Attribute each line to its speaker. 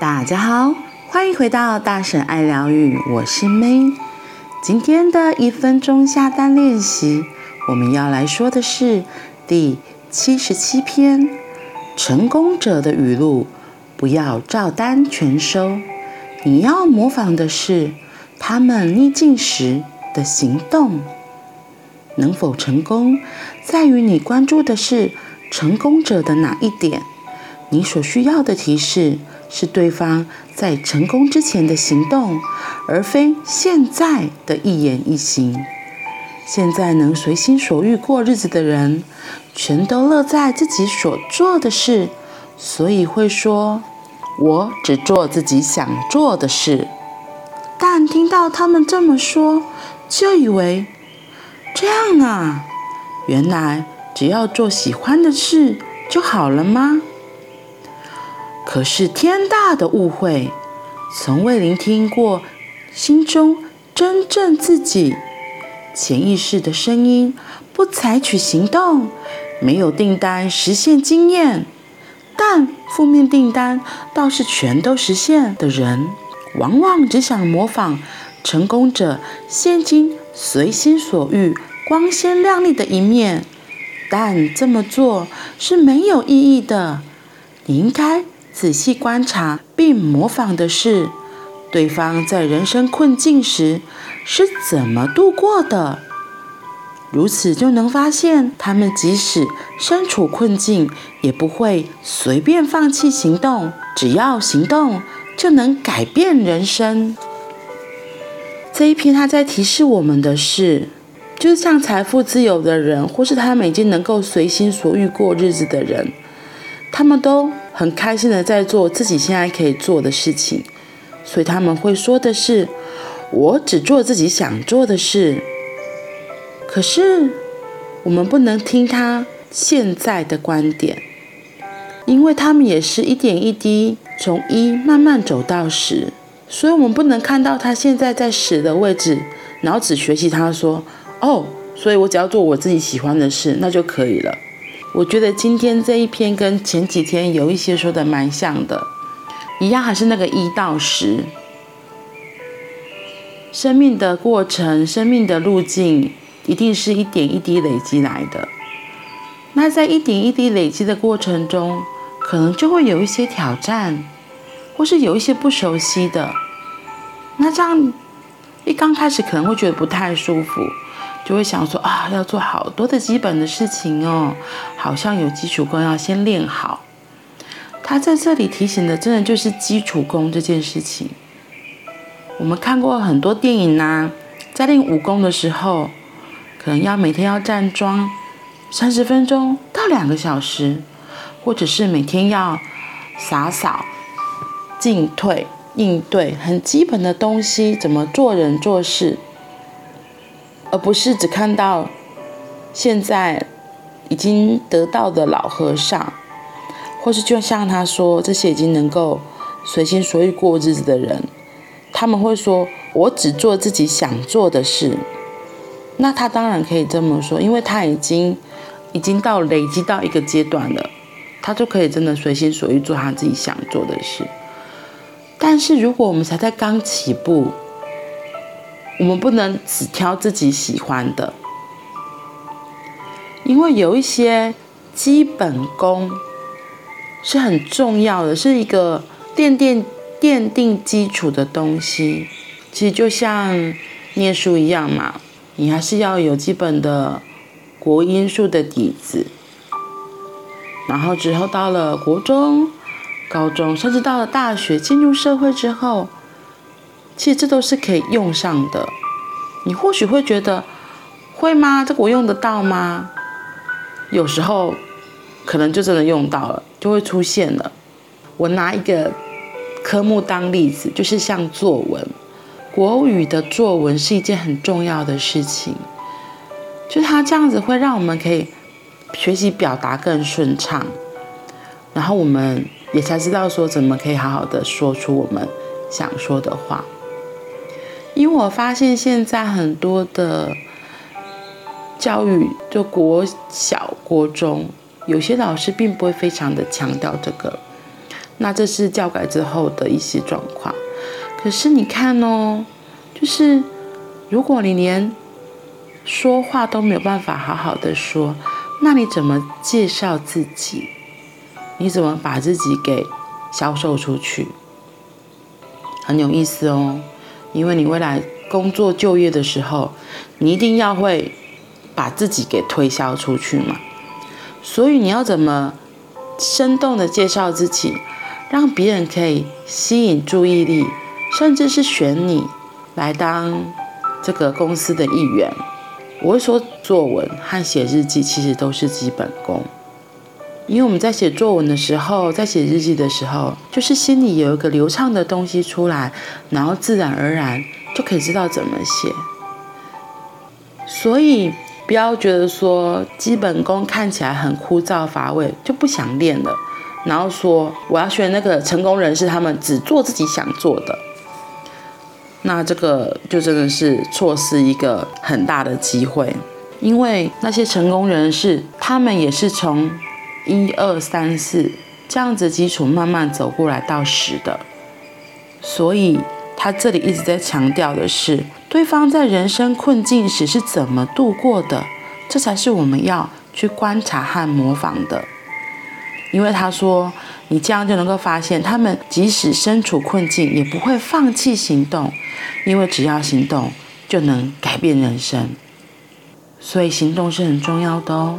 Speaker 1: 大家好，欢迎回到大婶爱疗愈，我是 May。今天的一分钟下单练习，我们要来说的是第七十七篇：成功者的语录，不要照单全收。你要模仿的是他们逆境时的行动。能否成功，在于你关注的是成功者的哪一点。你所需要的提示是对方在成功之前的行动，而非现在的一言一行。现在能随心所欲过日子的人，全都乐在自己所做的事，所以会说：“我只做自己想做的事。”但听到他们这么说，就以为这样啊，原来只要做喜欢的事就好了吗？可是天大的误会，从未聆听过心中真正自己潜意识的声音，不采取行动，没有订单实现经验，但负面订单倒是全都实现的人，往往只想模仿成功者现今随心所欲、光鲜亮丽的一面，但这么做是没有意义的。你应该。仔细观察并模仿的是，对方在人生困境时是怎么度过的。如此就能发现，他们即使身处困境，也不会随便放弃行动。只要行动，就能改变人生。这一篇他在提示我们的是，就是像财富自由的人，或是他们已经能够随心所欲过日子的人，他们都。很开心的在做自己现在可以做的事情，所以他们会说的是：“我只做自己想做的事。”可是我们不能听他现在的观点，因为他们也是一点一滴从一慢慢走到十，所以我们不能看到他现在在十的位置，然后只学习他说：“哦，所以我只要做我自己喜欢的事，那就可以了。”我觉得今天这一篇跟前几天有一些说的蛮像的，一样还是那个一到十，生命的过程、生命的路径，一定是一点一滴累积来的。那在一点一滴累积的过程中，可能就会有一些挑战，或是有一些不熟悉的。那这样一刚开始可能会觉得不太舒服。就会想说啊，要做好多的基本的事情哦，好像有基础功要先练好。他在这里提醒的，真的就是基础功这件事情。我们看过很多电影呐，在练武功的时候，可能要每天要站桩三十分钟到两个小时，或者是每天要洒扫、进退、应对很基本的东西，怎么做人做事。而不是只看到现在已经得到的老和尚，或是就像他说，这些已经能够随心所欲过日子的人，他们会说：“我只做自己想做的事。”那他当然可以这么说，因为他已经已经到累积到一个阶段了，他就可以真的随心所欲做他自己想做的事。但是如果我们才在刚起步，我们不能只挑自己喜欢的，因为有一些基本功是很重要的，是一个奠定奠定基础的东西。其实就像念书一样嘛，你还是要有基本的国音数的底子，然后之后到了国中、高中，甚至到了大学，进入社会之后。其实这都是可以用上的，你或许会觉得，会吗？这个我用得到吗？有时候可能就真的用到了，就会出现了。我拿一个科目当例子，就是像作文，国语的作文是一件很重要的事情，就它这样子会让我们可以学习表达更顺畅，然后我们也才知道说怎么可以好好的说出我们想说的话。因为我发现现在很多的教育，就国小、国中，有些老师并不会非常的强调这个，那这是教改之后的一些状况。可是你看哦，就是如果你连说话都没有办法好好的说，那你怎么介绍自己？你怎么把自己给销售出去？很有意思哦，因为你未来工作就业的时候，你一定要会把自己给推销出去嘛。所以你要怎么生动的介绍自己，让别人可以吸引注意力，甚至是选你来当这个公司的一员。我会说，作文和写日记其实都是基本功，因为我们在写作文的时候，在写日记的时候，就是心里有一个流畅的东西出来，然后自然而然就可以知道怎么写。所以不要觉得说基本功看起来很枯燥乏味，就不想练了，然后说我要学那个成功人士，他们只做自己想做的。那这个就真的是错失一个很大的机会，因为那些成功人士，他们也是从一二三四这样子基础慢慢走过来到十的，所以他这里一直在强调的是，对方在人生困境时是怎么度过的，这才是我们要去观察和模仿的。因为他说，你这样就能够发现，他们即使身处困境，也不会放弃行动，因为只要行动，就能改变人生。所以行动是很重要的哦。